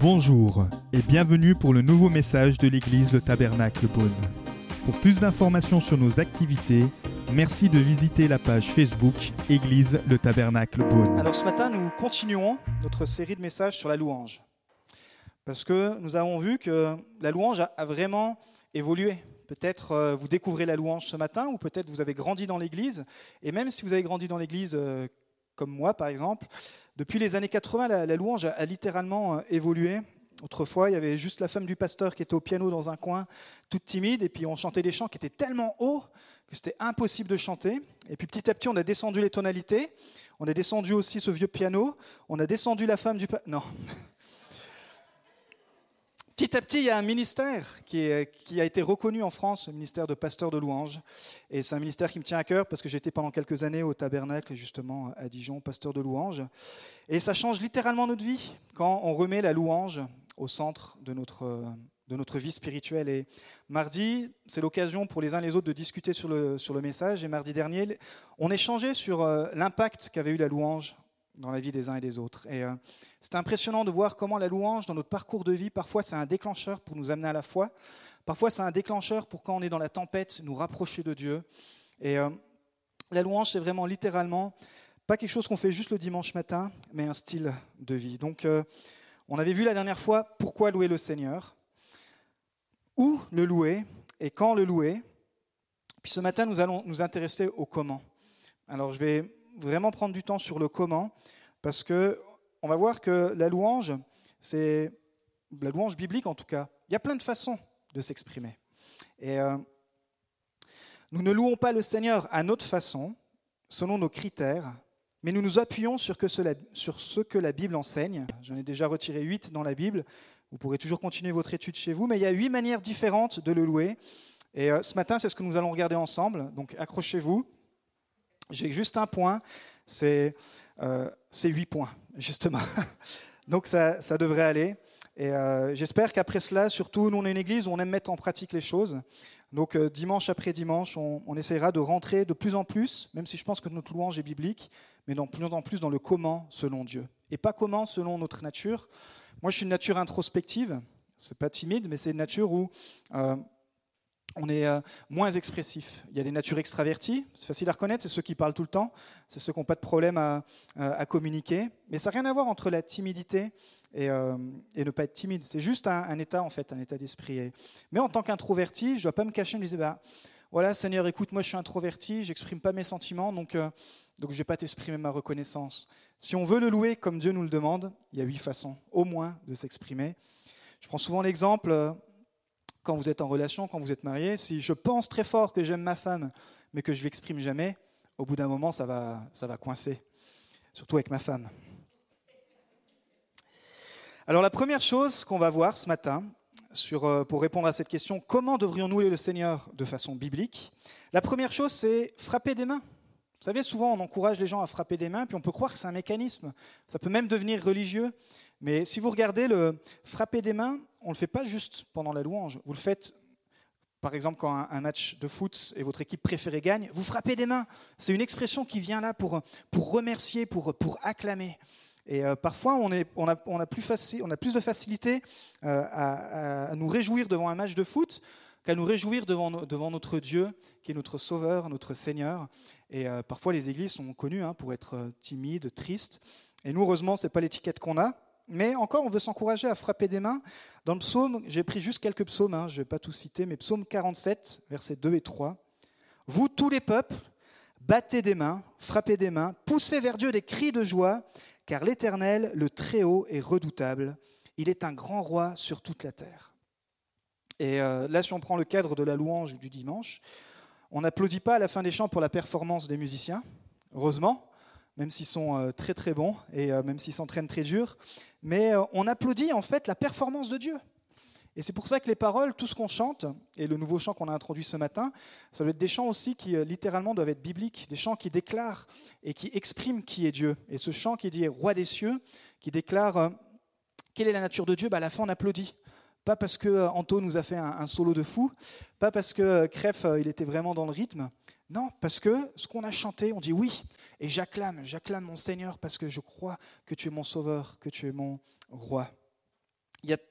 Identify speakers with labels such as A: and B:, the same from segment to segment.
A: Bonjour et bienvenue pour le nouveau message de l'église Le Tabernacle Beaune. Pour plus d'informations sur nos activités, merci de visiter la page Facebook Église Le Tabernacle Beaune.
B: Alors ce matin, nous continuons notre série de messages sur la louange. Parce que nous avons vu que la louange a vraiment évolué. Peut-être euh, vous découvrez la louange ce matin, ou peut-être vous avez grandi dans l'Église. Et même si vous avez grandi dans l'Église, euh, comme moi par exemple, depuis les années 80, la, la louange a, littéralement euh, évolué. Autrefois, il y avait juste la femme du pasteur qui était au piano dans un coin, toute timide, et puis on chantait des chants qui étaient tellement hauts que c'était impossible de chanter. Et puis petit à petit, on a descendu les tonalités, on a descendu aussi ce vieux piano, on a descendu la femme du pasteur. Non. Petit à petit, il y a un ministère qui, a été reconnu en France, le ministère de pasteur de louange. Et c'est un ministère qui me tient à cœur parce que j'étais pendant quelques années au tabernacle, justement, à Dijon, pasteur de louange. Et ça change littéralement notre vie quand on remet la louange au centre de notre, de notre vie spirituelle. Et mardi, c'est l'occasion pour les uns et les autres de discuter sur le, sur le message. Et mardi dernier, on échangeait sur euh, l'impact qu'avait eu la louange dans la vie des uns et des autres. Et euh, c'est impressionnant de voir comment la louange, dans notre parcours de vie, parfois c'est un déclencheur pour nous amener à la foi. Parfois c'est un déclencheur pour quand on est dans la tempête, nous rapprocher de Dieu. Et euh, la louange, c'est vraiment littéralement pas quelque chose qu'on fait juste le dimanche matin, mais un style de vie. Donc, euh, on avait vu la dernière fois pourquoi louer le Seigneur, où le louer et quand le louer. Puis ce matin, nous allons nous intéresser au comment. Alors, je vais vraiment prendre du temps sur le comment, parce que on va voir que la louange, c'est la louange biblique en tout cas. Il y a plein de façons de s'exprimer. Et euh, nous ne louons pas le Seigneur à notre façon, selon nos critères, mais nous nous appuyons sur, que sur ce que la Bible enseigne. J'en ai déjà retiré huit dans la Bible. Vous pourrez toujours continuer votre étude chez vous, mais il y a huit manières différentes de le louer. Et euh, ce matin, c'est ce que nous allons regarder ensemble. Donc accrochez-vous. J'ai juste un point, c'est euh, huit points, justement. Donc ça, ça devrait aller. Et euh, j'espère qu'après cela, surtout, nous, on est une église où on aime mettre en pratique les choses. Donc euh, dimanche après dimanche, on, on essaiera de rentrer de plus en plus, même si je pense que notre louange est biblique, mais de plus en plus dans le comment selon Dieu. Et pas comment selon notre nature. Moi, je suis une nature introspective. C'est pas timide, mais c'est une nature où euh, on est euh, moins expressif. Il y a des natures extraverties, c'est facile à reconnaître, c'est ceux qui parlent tout le temps, c'est ceux qui n'ont pas de problème à, communiquer. Mais ça n'a rien à voir entre la timidité et, euh, ne pas être timide. C'est juste un, état, en fait, un état d'esprit. Mais en tant qu'introverti, je ne dois pas me cacher, me dire, bah, voilà, Seigneur, écoute, moi je suis introverti, j'exprime pas mes sentiments, donc, euh, donc je ne vais pas t'exprimer ma reconnaissance. Si on veut le louer comme Dieu nous le demande, il y a huit façons, au moins, de s'exprimer. Je prends souvent l'exemple, quand vous êtes en relation, quand vous êtes marié, si je pense très fort que j'aime ma femme, mais que je ne l'exprime jamais, au bout d'un moment, ça va, ça va coincer, surtout avec ma femme. Alors la première chose qu'on va voir ce matin, euh, pour répondre à cette question, comment devrions-nous le Seigneur de façon biblique? La première chose, c'est frapper des mains. Vous savez, souvent on encourage les gens à frapper des mains, puis on peut croire que c'est un mécanisme. Ça peut même devenir religieux. Mais si vous regardez le frapper des mains, on ne le fait pas juste pendant la louange. Vous le faites, par exemple, quand un, match de foot et votre équipe préférée gagne, vous frappez des mains. C'est une expression qui vient là pour, pour remercier, pour, pour acclamer. Et euh, parfois, on, a, plus de facilité euh, à, nous réjouir devant un match de foot qu'à nous réjouir devant, devant notre Dieu, qui est notre Sauveur, notre Seigneur. Et euh, parfois, les églises sont connues hein, pour être timides, tristes. Et nous, heureusement, ce n'est pas l'étiquette qu'on a. Mais encore, on veut s'encourager à frapper des mains. Dans le psaume, j'ai pris juste quelques psaumes, hein, je ne vais pas tout citer, mais psaume 47, versets 2 et 3. Vous, tous les peuples, battez des mains, frappez des mains, poussez vers Dieu des cris de joie, car l'Éternel, le Très-Haut, est redoutable. Il est un grand roi sur toute la terre. Et euh, là, si on prend le cadre de la louange du dimanche, on n'applaudit pas à la fin des chants pour la performance des musiciens, heureusement, même s'ils sont euh, très très bons et euh, même s'ils s'entraînent très dur, mais euh, on applaudit en fait la performance de Dieu. Et c'est pour ça que les paroles, tout ce qu'on chante, et le nouveau chant qu'on a introduit ce matin, ça doit être des chants aussi qui littéralement doivent être bibliques, des chants qui déclarent et qui expriment qui est Dieu. Et ce chant qui dit Roi des cieux, qui déclare quelle est la nature de Dieu, bah, à la fin on applaudit. Pas parce que Anto nous a fait un, solo de fou, pas parce que euh, il était vraiment dans le rythme. Non, parce que ce qu'on a chanté, on dit oui. Et j'acclame, j'acclame mon Seigneur parce que je crois que tu es mon sauveur, que tu es mon roi.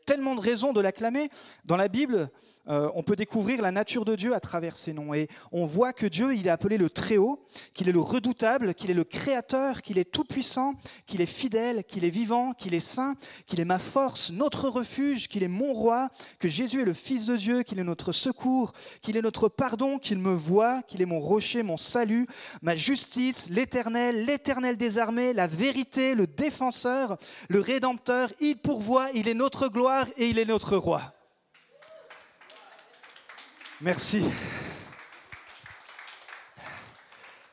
B: Tellement de raisons de l'acclamer. Dans la Bible, euh, on peut découvrir la nature de Dieu à travers ses noms. Et on voit que Dieu, il est appelé le Très-Haut, qu'il est le redoutable, qu'il est le Créateur, qu'il est tout-puissant, qu'il est fidèle, qu'il est vivant, qu'il est saint, qu'il est ma force, notre refuge, qu'il est mon roi, que Jésus est le Fils de Dieu, qu'il est notre secours, qu'il est notre pardon, qu'il me voit, qu'il est mon rocher, mon salut, ma justice, l'éternel, l'éternel des armées, la vérité, le défenseur, le rédempteur. Il pourvoit, il est notre gloire et il est notre roi. Merci.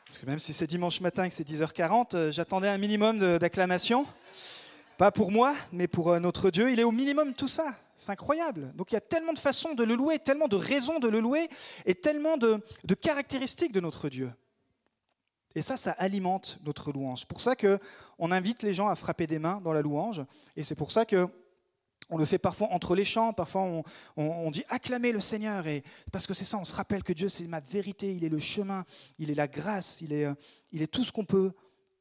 B: Parce que même si c'est dimanche matin et que c'est 10h40, euh, j'attendais un minimum d'acclamation. Pas pour moi, mais pour euh, notre Dieu. Il est au minimum tout ça. C'est incroyable. Donc il y a tellement de façons de le louer, tellement de raisons de le louer, et tellement de, de caractéristiques de notre Dieu. Et ça, ça alimente notre louange. C'est pour ça qu'on invite les gens à frapper des mains dans la louange. Et c'est pour ça que on le fait parfois entre les chants, parfois on, dit acclamer le Seigneur, et parce que c'est ça, on se rappelle que Dieu c'est ma vérité, il est le chemin, il est la grâce, il est, euh, il est tout ce qu'on peut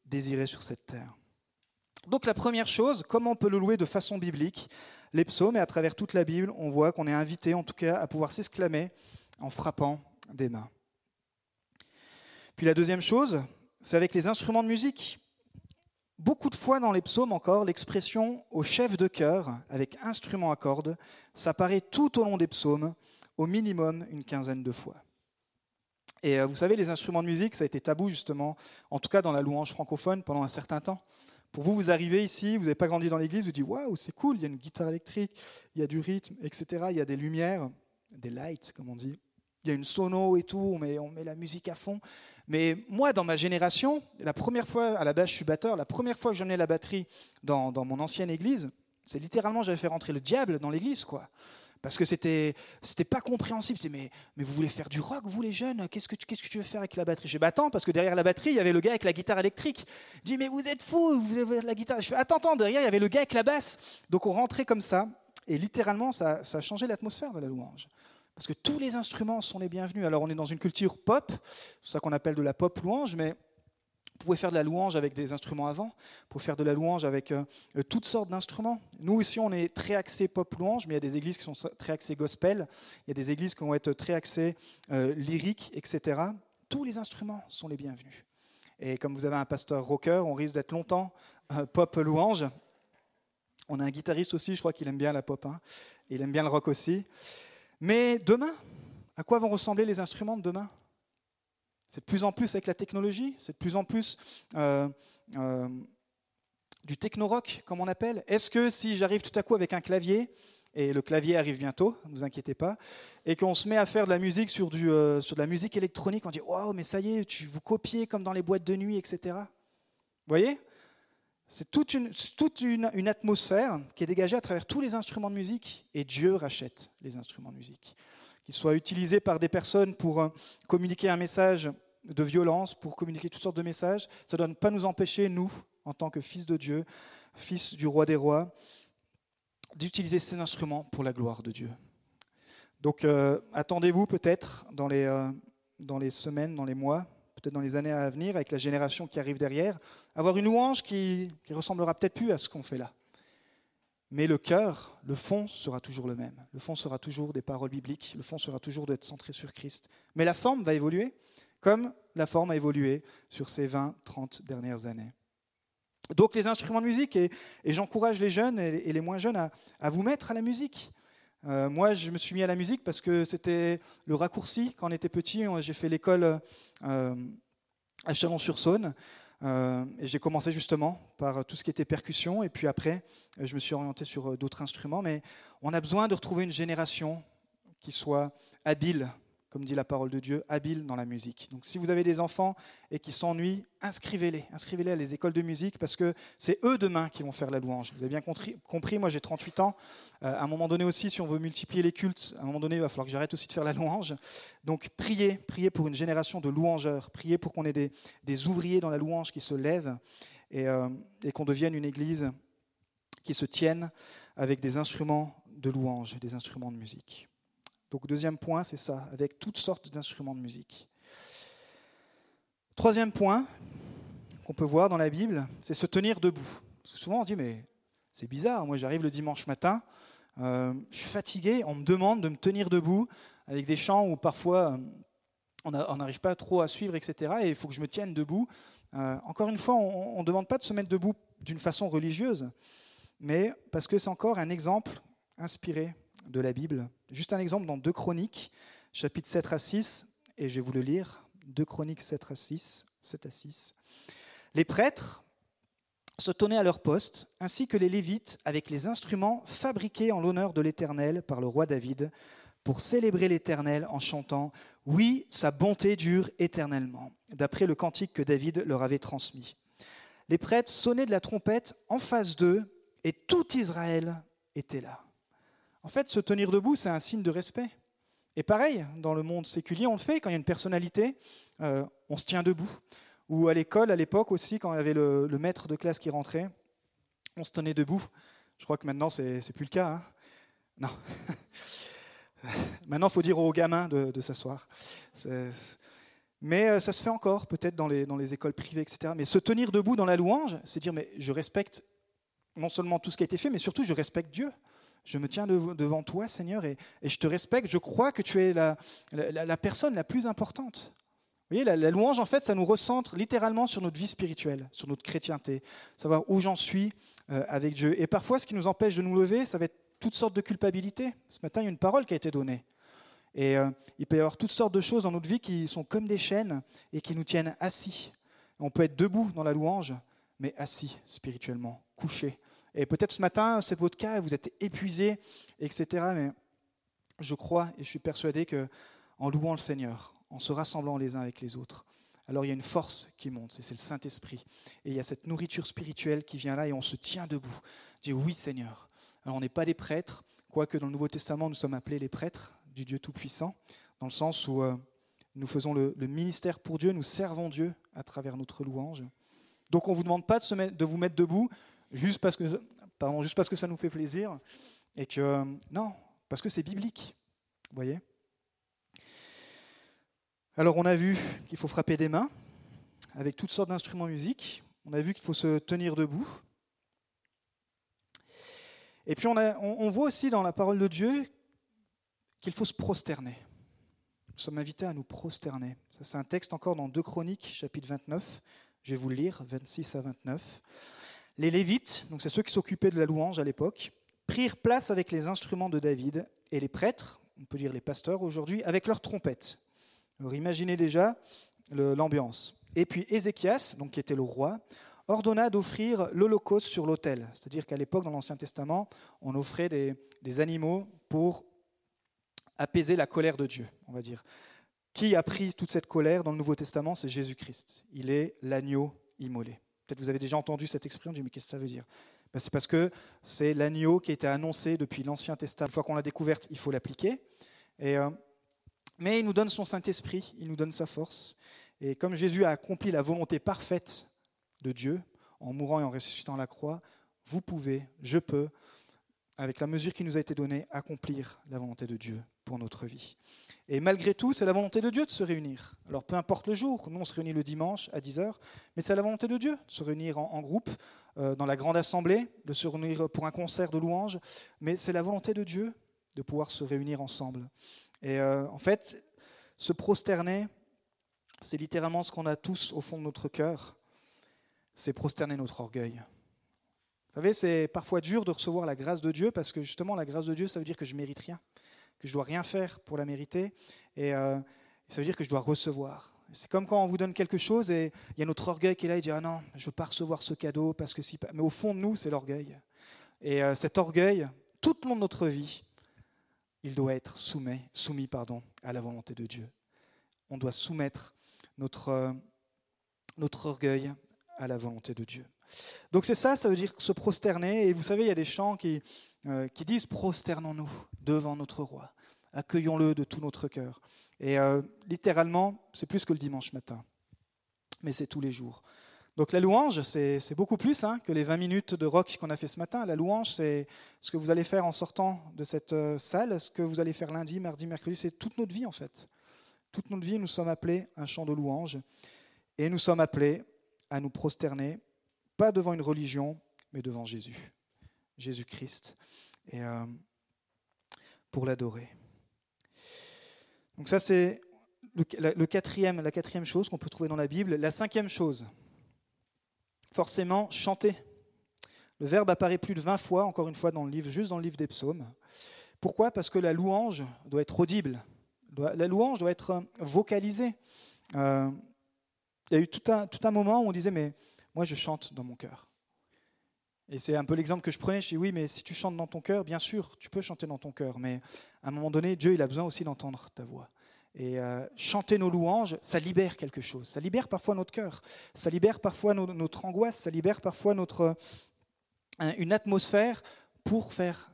B: désirer sur cette terre. Donc la première chose, comment on peut le louer de façon biblique? Les psaumes, et à travers toute la Bible, on voit qu'on est invité en tout cas à pouvoir s'exclamer en frappant des mains. Puis la deuxième chose, c'est avec les instruments de musique. Beaucoup de fois dans les psaumes encore, l'expression au chef de chœur avec instrument à cordes s'apparaît tout au long des psaumes, au minimum une quinzaine de fois. Et euh, vous savez, les instruments de musique, ça a été tabou justement, en tout cas dans la louange francophone pendant un certain temps. Pour vous, vous arrivez ici, vous n'avez pas grandi dans l'église, vous dites waouh, c'est cool, il y a une guitare électrique, il y a du rythme, etc. Il y a des lumières, des lights, comme on dit. Il y a une sono et tout, on on met la musique à fond. Mais moi, dans ma génération, la première fois, à la base, je suis batteur, la première fois que j'emmenais la batterie dans, mon ancienne église, c'est littéralement, j'avais fait rentrer le diable dans l'église, quoi. Parce que c'était c'était pas compréhensible. Mais, mais vous voulez faire du rock, vous les jeunes? Qu'est-ce que tu qu'est-ce que tu veux faire avec la batterie? J'ai battant parce que derrière la batterie, il y avait le gars avec la guitare électrique. Je dis mais vous êtes fous, vous avez la guitare. Je fais attends attends, derrière il y avait le gars avec la basse. Donc on rentrait comme ça et littéralement ça, ça a changé l'atmosphère de la louange. Parce que tous les instruments sont les bienvenus. Alors on est dans une culture pop, c'est ça qu'on appelle de la pop louange, mais vous pouvez faire de la louange avec des instruments avant, vous pouvez faire de la louange avec euh, euh, toutes sortes d'instruments. Nous ici, on est très axé pop louange, mais il y a des églises qui sont très axées gospel, il y a des églises qui vont être très axées euh, lyrique, etc. Tous les instruments sont les bienvenus. Et comme vous avez un pasteur rocker, on risque d'être longtemps pop louange. On a un guitariste aussi, je crois qu'il aime bien la pop, hein. il aime bien le rock aussi. Mais demain, à quoi vont ressembler les instruments de demain? C'est de plus en plus avec la technologie, c'est de plus en plus euh, euh, du techno-rock, comme on appelle. Est-ce que si j'arrive tout à coup avec un clavier, et le clavier arrive bientôt, ne vous inquiétez pas, et qu'on se met à faire de la musique sur, du, euh, sur de la musique électronique, on dit Waouh, mais ça y est, tu vous copiez comme dans les boîtes de nuit, etc. Vous voyez? C'est toute, une, atmosphère qui est dégagée à travers tous les instruments de musique et Dieu rachète les instruments de musique. Qu'ils soient utilisés par des personnes pour euh, communiquer un message de violence, pour communiquer toutes sortes de messages, ça ne doit pas nous empêcher, nous, en tant que fils de Dieu, fils du roi des rois, d'utiliser ces instruments pour la gloire de Dieu. Donc euh, attendez-vous peut-être euh, dans les semaines, dans les mois, peut-être dans les années à venir, avec la génération qui arrive derrière, avoir une louange qui, ressemblera peut-être plus à ce qu'on fait là. Mais le cœur, le fond sera toujours le même. Le fond sera toujours des paroles bibliques, le fond sera toujours d'être centré sur Christ. Mais la forme va évoluer, comme la forme a évolué sur ces 20, 30 dernières années. Donc les instruments de musique, et, j'encourage les jeunes et, les moins jeunes à, vous mettre à la musique. Euh, moi, je me suis mis à la musique parce que c'était le raccourci. Quand on était petit, j'ai fait l'école euh, à Chalon-sur-Saône. Euh, et j'ai commencé justement par tout ce qui était percussion, et puis après, je me suis orienté sur euh, d'autres instruments. Mais on a besoin de retrouver une génération qui soit habile comme dit la parole de Dieu, habile dans la musique. Donc si vous avez des enfants et qui s'ennuient, inscrivez-les, inscrivez-les à les écoles de musique parce que c'est eux demain qui vont faire la louange. Vous avez bien compris, moi j'ai 38 ans. Euh, à un moment donné aussi, si on veut multiplier les cultes, à un moment donné, il va falloir que j'arrête aussi de faire la louange. Donc priez, priez pour une génération de louangeurs, priez pour qu'on ait des, ouvriers dans la louange qui se lèvent et, euh, et qu'on devienne une église qui se tienne avec des instruments de louange, des instruments de musique. Donc deuxième point, c'est ça, avec toutes sortes d'instruments de musique. Troisième point qu'on peut voir dans la Bible, c'est se tenir debout. souvent on dit, mais C'est bizarre, moi j'arrive le dimanche matin, euh, je suis fatigué, on me demande de me tenir debout avec des chants où parfois euh, on n'arrive pas trop à suivre, etc. Et il faut que je me tienne debout. Euh, encore une fois, on ne demande pas de se mettre debout d'une façon religieuse, mais parce que c'est encore un exemple inspiré de la Bible. Juste un exemple dans 2 Chroniques, chapitre 7 à 6, et je vais vous le lire. 2 Chroniques 7 à 6, 7 à 6. Les prêtres se tenaient à leur poste, ainsi que les Lévites, avec les instruments fabriqués en l'honneur de l'Éternel par le roi David, pour célébrer l'Éternel en chantant Oui, sa bonté dure éternellement, d'après le cantique que David leur avait transmis. Les prêtres sonnaient de la trompette en face d'eux, et tout Israël était là. En fait, se tenir debout, c'est un signe de respect. Et pareil, dans le monde séculier, on le fait quand il y a une personnalité, euh, on se tient debout. Ou à l'école, à l'époque aussi, quand il y avait le, maître de classe qui rentrait, on se tenait debout. Je crois que maintenant, c'est, n'est plus le cas. Hein. non. maintenant, il faut dire aux gamins de, s'asseoir. Mais euh, ça se fait encore, peut-être dans les, dans les écoles privées, etc. Mais se tenir debout dans la louange, c'est dire, mais je respecte non seulement tout ce qui a été fait, mais surtout je respecte Dieu. Je me tiens devant toi, Seigneur, et, je te respecte. Je crois que tu es la, personne la plus importante. Vous voyez, la, louange, en fait, ça nous recentre littéralement sur notre vie spirituelle, sur notre chrétienté, savoir où j'en suis euh, avec Dieu. Et parfois, ce qui nous empêche de nous lever, ça va être toutes sortes de culpabilités. Ce matin, il y a une parole qui a été donnée. Et euh, il peut y avoir toutes sortes de choses dans notre vie qui sont comme des chaînes et qui nous tiennent assis. On peut être debout dans la louange, mais assis spirituellement, couché. Et peut-être ce matin, c'est votre cas, vous êtes épuisé, etc. Mais je crois et je suis persuadé que en louant le Seigneur, en se rassemblant les uns avec les autres, alors il y a une force qui monte, c'est le Saint-Esprit. Et il y a cette nourriture spirituelle qui vient là et on se tient debout. Dit oui Seigneur. Alors on n'est pas des prêtres, quoique dans le Nouveau Testament nous sommes appelés les prêtres du Dieu Tout-Puissant, dans le sens où euh, nous faisons le, ministère pour Dieu, nous servons Dieu à travers notre louange. Donc on ne vous demande pas de, de vous mettre debout, juste parce que, pardon, juste parce que ça nous fait plaisir. Et que, non, parce que c'est biblique. Voyez Alors, on a vu qu'il faut frapper des mains avec toutes sortes d'instruments musique. On a vu qu'il faut se tenir debout. Et puis, on, a, on, voit aussi dans la parole de Dieu qu'il faut se prosterner. Nous sommes invités à nous prosterner. Ça, c'est un texte encore dans 2 Chroniques, chapitre 29. Je vais vous le lire, 26 à 29. Les Lévites, donc c'est ceux qui s'occupaient de la louange à l'époque, prirent place avec les instruments de David et les prêtres, on peut dire les pasteurs aujourd'hui, avec leurs trompettes. Imaginez déjà l'ambiance. Et puis Ézéchias, donc qui était le roi, ordonna d'offrir l'holocauste sur l'autel. C'est-à-dire qu'à l'époque, dans l'Ancien Testament, on offrait des, des, animaux pour apaiser la colère de Dieu, on va dire. Qui a pris toute cette colère dans le Nouveau Testament? C'est Jésus-Christ. Il est l'agneau immolé. Peut-être vous avez déjà entendu cette expression, mais qu'est-ce que ça veut dire? Ben, C'est parce que c'est l'agneau qui a été annoncé depuis l'Ancien Testament. Une fois qu'on l'a découverte, il faut l'appliquer. Euh, mais il nous donne son Saint-Esprit, il nous donne sa force. Et comme Jésus a accompli la volonté parfaite de Dieu, en mourant et en ressuscitant à la croix, vous pouvez, je peux, avec la mesure qui nous a été donnée, accomplir la volonté de Dieu pour notre vie. Et malgré tout, c'est la volonté de Dieu de se réunir. Alors peu importe le jour, nous on se réunit le dimanche à 10h, mais c'est la volonté de Dieu de se réunir en, groupe, euh, dans la grande assemblée, de se réunir pour un concert de louanges, mais c'est la volonté de Dieu de pouvoir se réunir ensemble. Et euh, en fait, se prosterner, c'est littéralement ce qu'on a tous au fond de notre cœur, c'est prosterner notre orgueil. Vous savez, c'est parfois dur de recevoir la grâce de Dieu parce que justement, la grâce de Dieu, ça veut dire que je mérite rien que je dois rien faire pour la mériter. Et euh, ça veut dire que je dois recevoir. C'est comme quand on vous donne quelque chose et il y a notre orgueil qui est là, il dit Ah non, je ne veux pas recevoir ce cadeau parce que si. Mais au fond de nous, c'est l'orgueil. Et euh, cet orgueil, tout le long de notre vie, il doit être soumis, soumis pardon, à la volonté de Dieu. On doit soumettre notre, euh, notre orgueil à la volonté de Dieu. Donc c'est ça, ça veut dire se prosterner. Et vous savez, il y a des chants qui, euh, disent prosternons-nous devant notre roi, accueillons-le de tout notre cœur. Et euh, littéralement, c'est plus que le dimanche matin, mais c'est tous les jours. Donc la louange, c'est beaucoup plus hein, que les 20 minutes de rock qu'on a fait ce matin. La louange, c'est ce que vous allez faire en sortant de cette euh, salle, ce que vous allez faire lundi, mardi, mercredi, c'est toute notre vie en fait. Toute notre vie, nous sommes appelés à un chant de louange et nous sommes appelés à nous prosterner, pas devant une religion, mais devant Jésus Jésus-Christ et euh, pour l'adorer. Donc ça, c'est le, quatrième, la quatrième chose qu'on peut trouver dans la Bible. La cinquième chose, forcément, chanter. Le verbe apparaît plus de 20 fois, encore une fois, dans le livre, juste dans le livre des psaumes. Pourquoi? Parce que la louange doit être audible. La louange doit être vocalisée. Euh, il y a eu tout un, tout un moment où on disait, mais moi je chante dans mon cœur. Et c'est un peu l'exemple que je prenais. Je dis oui, mais si tu chantes dans ton cœur, bien sûr, tu peux chanter dans ton cœur, mais à un moment donné, Dieu, il a besoin aussi d'entendre ta voix. Et euh, chanter nos louanges, ça libère quelque chose. Ça libère parfois notre cœur. Ça libère parfois notre angoisse. Ça libère parfois notre, une atmosphère pour faire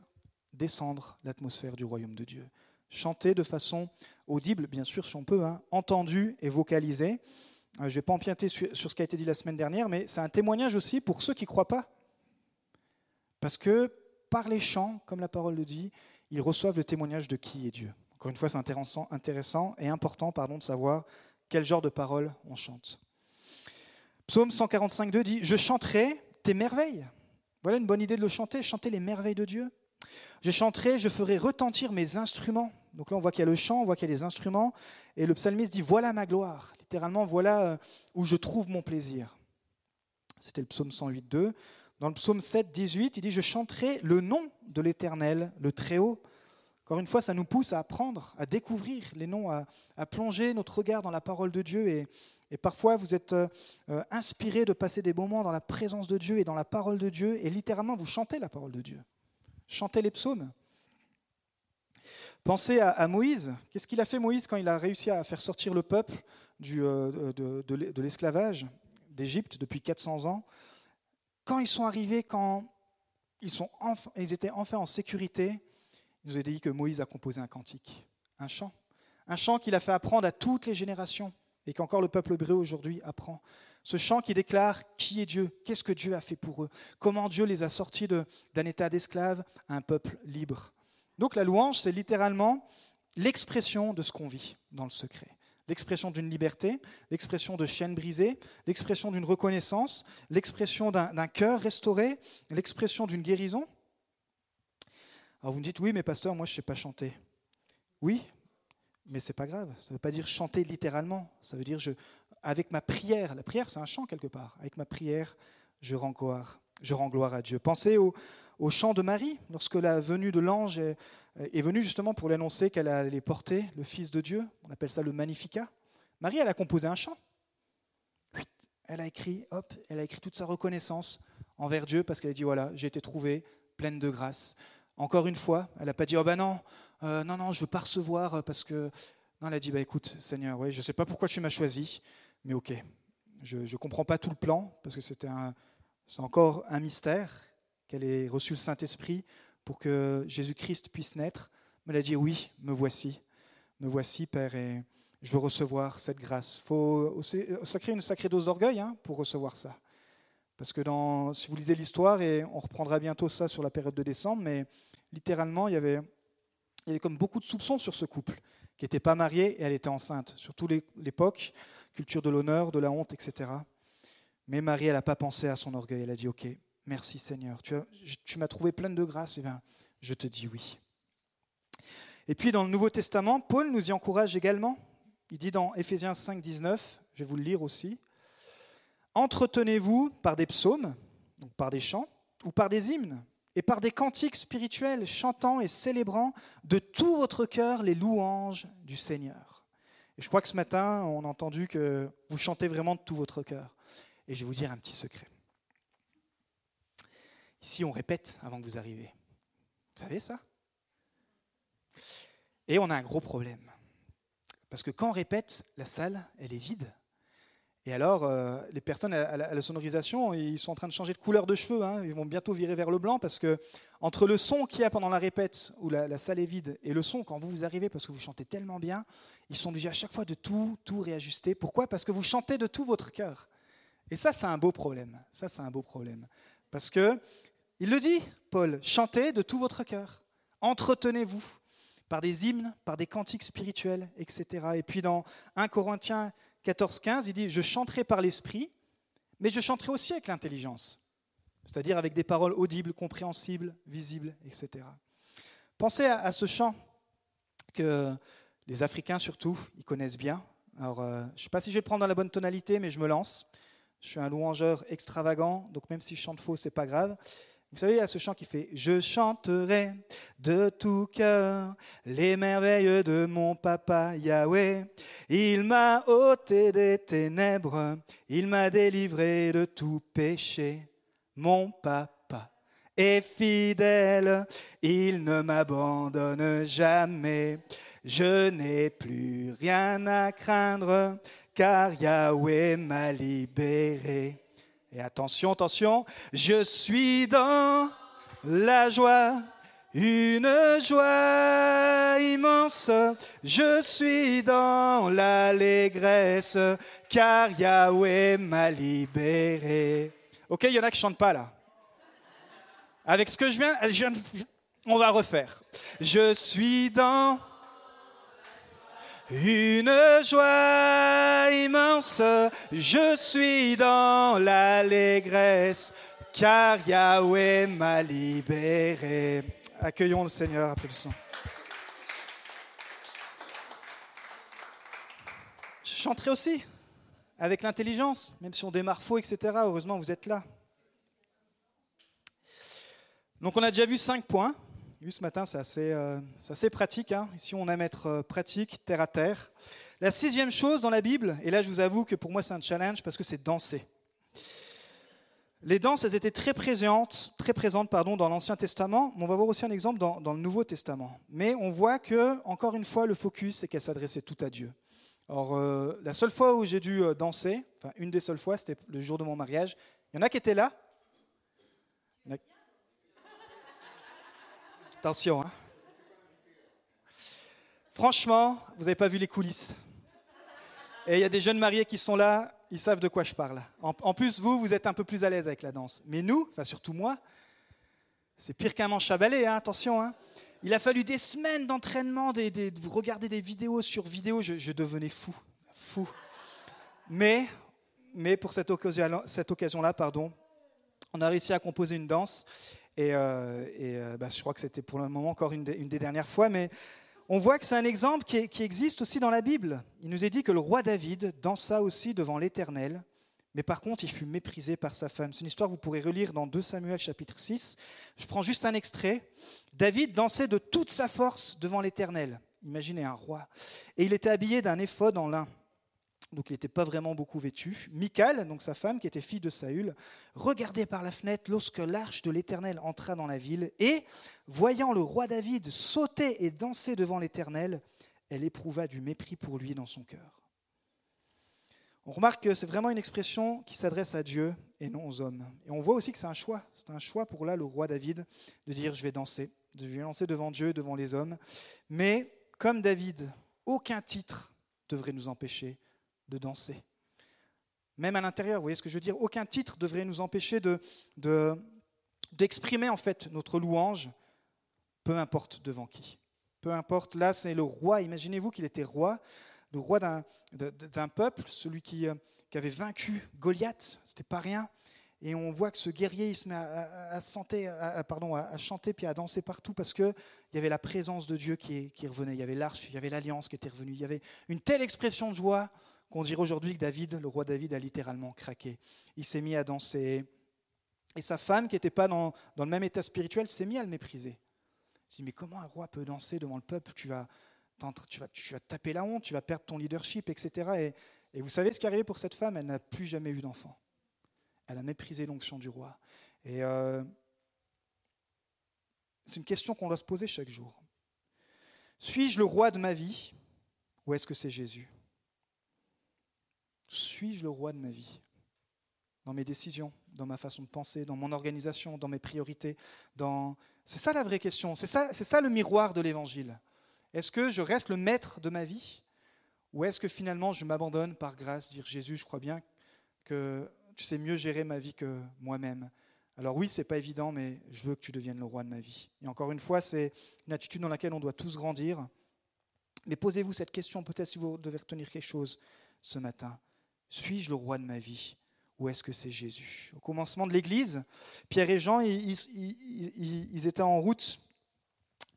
B: descendre l'atmosphère du royaume de Dieu. Chanter de façon audible, bien sûr, si on peut, hein, entendu et vocalisé. Euh, je ne vais pas empiéter sur, ce qui a été dit la semaine dernière, mais c'est un témoignage aussi pour ceux qui ne croient pas. Parce que par les chants, comme la parole le dit, ils reçoivent le témoignage de qui est Dieu. Encore une fois, c'est intéressant, intéressant et important pardon, de savoir quel genre de paroles on chante. Psaume 145.2 dit Je chanterai tes merveilles. Voilà une bonne idée de le chanter, chanter les merveilles de Dieu. Je chanterai, je ferai retentir mes instruments. Donc là, on voit qu'il y a le chant, on voit qu'il y a les instruments. Et le psalmiste dit Voilà ma gloire. Littéralement, voilà euh, où je trouve mon plaisir. C'était le psaume 108.2. Dans le psaume 7, 18, il dit Je chanterai le nom de l'Éternel, le Très-Haut. Encore une fois, ça nous pousse à apprendre, à découvrir les noms, à, plonger notre regard dans la parole de Dieu. Et, parfois, vous êtes euh, euh, inspiré de passer des moments dans la présence de Dieu et dans la parole de Dieu, et littéralement, vous chantez la parole de Dieu. Chantez les psaumes. Pensez à, Moïse. Qu'est-ce qu'il a fait Moïse quand il a réussi à faire sortir le peuple euh, de, de l'esclavage d'Égypte depuis 400 ans? Quand ils sont arrivés, quand ils, sont ils étaient enfin en sécurité, il nous a dit que Moïse a composé un cantique, un chant, un chant qu'il a fait apprendre à toutes les générations et qu'encore le peuple hébreu aujourd'hui apprend. Ce chant qui déclare qui est Dieu, qu'est-ce que Dieu a fait pour eux, comment Dieu les a sortis d'un état d'esclave à un peuple libre? Donc la louange, c'est littéralement l'expression de ce qu'on vit dans le secret. L'expression d'une liberté, l'expression de chaînes brisées, l'expression d'une reconnaissance, l'expression d'un cœur restauré, l'expression d'une guérison. Alors vous me dites, oui, mais pasteur, moi je ne sais pas chanter. Oui, mais c'est pas grave. Ça ne veut pas dire chanter littéralement. Ça veut dire, je, avec ma prière, la prière c'est un chant quelque part. Avec ma prière, je rends gloire, je rends gloire à Dieu. Pensez au, au chant de Marie, lorsque la venue de l'ange est, est venue justement pour l'annoncer qu'elle allait porter le Fils de Dieu. On appelle ça le Magnificat. Marie, elle a composé un chant. Elle a écrit, hop, elle a écrit toute sa reconnaissance envers Dieu parce qu'elle a dit voilà, j'ai été trouvée pleine de grâce. Encore une fois, elle n'a pas dit oh ben non, euh, non, non, je veux pas recevoir euh, parce que. Non, elle a dit bah écoute, Seigneur, ouais, je ne sais pas pourquoi tu m'as choisi, mais ok, je ne comprends pas tout le plan parce que c'était c'est encore un mystère qu'elle ait reçu le Saint-Esprit pour que Jésus-Christ puisse naître. Mais elle a dit oui, me voici, me voici, Père, et je veux recevoir cette grâce. Il faut sacrer une sacrée dose d'orgueil hein, pour recevoir ça. Parce que dans, si vous lisez l'histoire, et on reprendra bientôt ça sur la période de décembre, mais littéralement, il y avait, il y avait comme beaucoup de soupçons sur ce couple, qui n'était pas marié et elle était enceinte, surtout l'époque, culture de l'honneur, de la honte, etc. Mais Marie, elle n'a pas pensé à son orgueil, elle a dit, OK, merci Seigneur, tu, m'as trouvé pleine de grâce, et bien, je te dis oui. Et puis dans le Nouveau Testament, Paul nous y encourage également. Il dit dans Éphésiens 5, 19, je vais vous le lire aussi, Entretenez-vous par des psaumes, donc par des chants, ou par des hymnes, et par des cantiques spirituels, chantant et célébrant de tout votre cœur les louanges du Seigneur. Et je crois que ce matin, on a entendu que vous chantez vraiment de tout votre cœur. Et je vais vous dire un petit secret. Ici, on répète avant que vous arriviez. Vous savez ça? Et on a un gros problème. Parce que quand on répète, la salle, elle est vide. Et alors, euh, les personnes à, la, sonorisation, ils sont en train de changer de couleur de cheveux. Hein. Ils vont bientôt virer vers le blanc parce que entre le son qu'il y a pendant la répète, où la, salle est vide, et le son quand vous vous arrivez parce que vous chantez tellement bien, ils sont obligés à chaque fois de tout, tout réajuster. Pourquoi? Parce que vous chantez de tout votre cœur. Et ça, c'est un beau problème. Ça, c'est un beau problème. Parce que, il le dit, Paul, chantez de tout votre cœur. Entretenez-vous par des hymnes, par des cantiques spirituels, etc. Et puis dans 1 Corinthiens 14, 15, il dit Je chanterai par l'esprit, mais je chanterai aussi avec l'intelligence. c'est-à-dire avec des paroles audibles, compréhensibles, visibles, etc. Pensez à, ce chant que les Africains surtout, ils connaissent bien. Alors, euh, je ne sais pas si je vais prendre dans la bonne tonalité, mais je me lance. Je suis un louangeur extravagant, donc même si je chante faux, c'est pas grave. Vous savez, il y a ce chant qui fait Je chanterai de tout cœur les merveilles de mon papa Yahweh. Il m'a ôté des ténèbres, il m'a délivré de tout péché. Mon papa est fidèle, il ne m'abandonne jamais. Je n'ai plus rien à craindre, car Yahweh m'a libéré. Et attention, attention, je suis dans la joie, une joie immense. Je suis dans l'allégresse, car Yahweh m'a libéré. Ok, il y en a qui ne chantent pas là. Avec ce que je viens, on va refaire. Je suis dans une joie immense, je suis dans l'allégresse, car Yahweh m'a libéré. Accueillons le Seigneur, applaudissons. Je chanterai aussi, avec l'intelligence, même si on démarre faux, etc. Heureusement, vous êtes là. Donc on a déjà vu cinq points ce matin, c'est assez, euh, pratique. Hein. Ici, on aime être euh, pratique, terre à terre. La sixième chose dans la Bible, et là je vous avoue que pour moi c'est un challenge parce que c'est danser. Les danses, elles étaient très présentes, très présentes pardon, dans l'Ancien Testament, mais on va voir aussi un exemple dans, le Nouveau Testament. Mais on voit que, encore une fois, le focus, c'est qu'elle s'adressait tout à Dieu. Alors, euh, la seule fois où j'ai dû danser, enfin une des seules fois, c'était le jour de mon mariage. Il y en a qui étaient là Attention. Hein. Franchement, vous n'avez pas vu les coulisses. Et il y a des jeunes mariés qui sont là, ils savent de quoi je parle. En, plus, vous, vous êtes un peu plus à l'aise avec la danse. Mais nous, enfin surtout moi, c'est pire qu'un manche à balai, hein, attention. Hein. Il a fallu des semaines d'entraînement, de regarder des vidéos sur vidéo, je, devenais fou, fou. Mais, mais pour cette occasion-là, cette occasion pardon, on a réussi à composer une danse et, euh, euh, bah, je crois que c'était pour le moment encore une, des, dernières fois. Mais on voit que c'est un exemple qui, qui, existe aussi dans la Bible. Il nous est dit que le roi David dansa aussi devant l'Éternel. Mais par contre, il fut méprisé par sa femme. C'est une histoire que vous pourrez relire dans 2 Samuel chapitre 6. Je prends juste un extrait. David dansait de toute sa force devant l'Éternel. Imaginez un roi. Et il était habillé d'un éphod en lin donc il n'était pas vraiment beaucoup vêtu. Michal, donc sa femme, qui était fille de Saül, regardait par la fenêtre lorsque l'arche de l'Éternel entra dans la ville, et, voyant le roi David sauter et danser devant l'Éternel, elle éprouva du mépris pour lui dans son cœur. On remarque que c'est vraiment une expression qui s'adresse à Dieu et non aux hommes. Et on voit aussi que c'est un choix. C'est un choix pour là le roi David de dire je vais danser, de vais danser devant Dieu, devant les hommes. Mais comme David, aucun titre devrait nous empêcher de danser. Même à l'intérieur, vous voyez ce que je veux dire? Aucun titre devrait nous empêcher de, d'exprimer en fait notre louange, peu importe devant qui. Peu importe, là c'est le roi, imaginez-vous qu'il était roi, le roi d'un, peuple, celui qui, euh, qui, avait vaincu Goliath, c'était pas rien. Et on voit que ce guerrier, il se met à, à, pardon, à, chanter puis à danser partout parce qu'il y avait la présence de Dieu qui, qui revenait, il y avait l'arche, il y avait l'alliance qui était revenue, il y avait une telle expression de joie qu'on dirait aujourd'hui que David, le roi David, a littéralement craqué. Il s'est mis à danser. Et sa femme, qui n'était pas dans, le même état spirituel, s'est mis à le mépriser. Il dit, mais comment un roi peut danser devant le peuple? Tu vas, tu, vas, taper la honte, tu vas perdre ton leadership, etc. Et, et vous savez ce qui est arrivé pour cette femme? Elle n'a plus jamais eu d'enfant. Elle a méprisé l'onction du roi. Et euh, c'est une question qu'on doit se poser chaque jour. Suis-je le roi de ma vie ou est-ce que c'est Jésus? Suis-je le roi de ma vie Dans mes décisions, dans ma façon de penser, dans mon organisation, dans mes priorités. Dans... C'est ça la vraie question. C'est ça, ça le miroir de l'Évangile. Est-ce que je reste le maître de ma vie Ou est-ce que finalement je m'abandonne par grâce, dire Jésus, je crois bien que tu sais mieux gérer ma vie que moi-même. Alors oui, c'est pas évident, mais je veux que tu deviennes le roi de ma vie. Et encore une fois, c'est une attitude dans laquelle on doit tous grandir. Mais posez-vous cette question, peut-être si vous devez retenir quelque chose ce matin. Suis-je le roi de ma vie? Ou est-ce que c'est Jésus? Au commencement de l'Église, Pierre et Jean, ils, étaient en route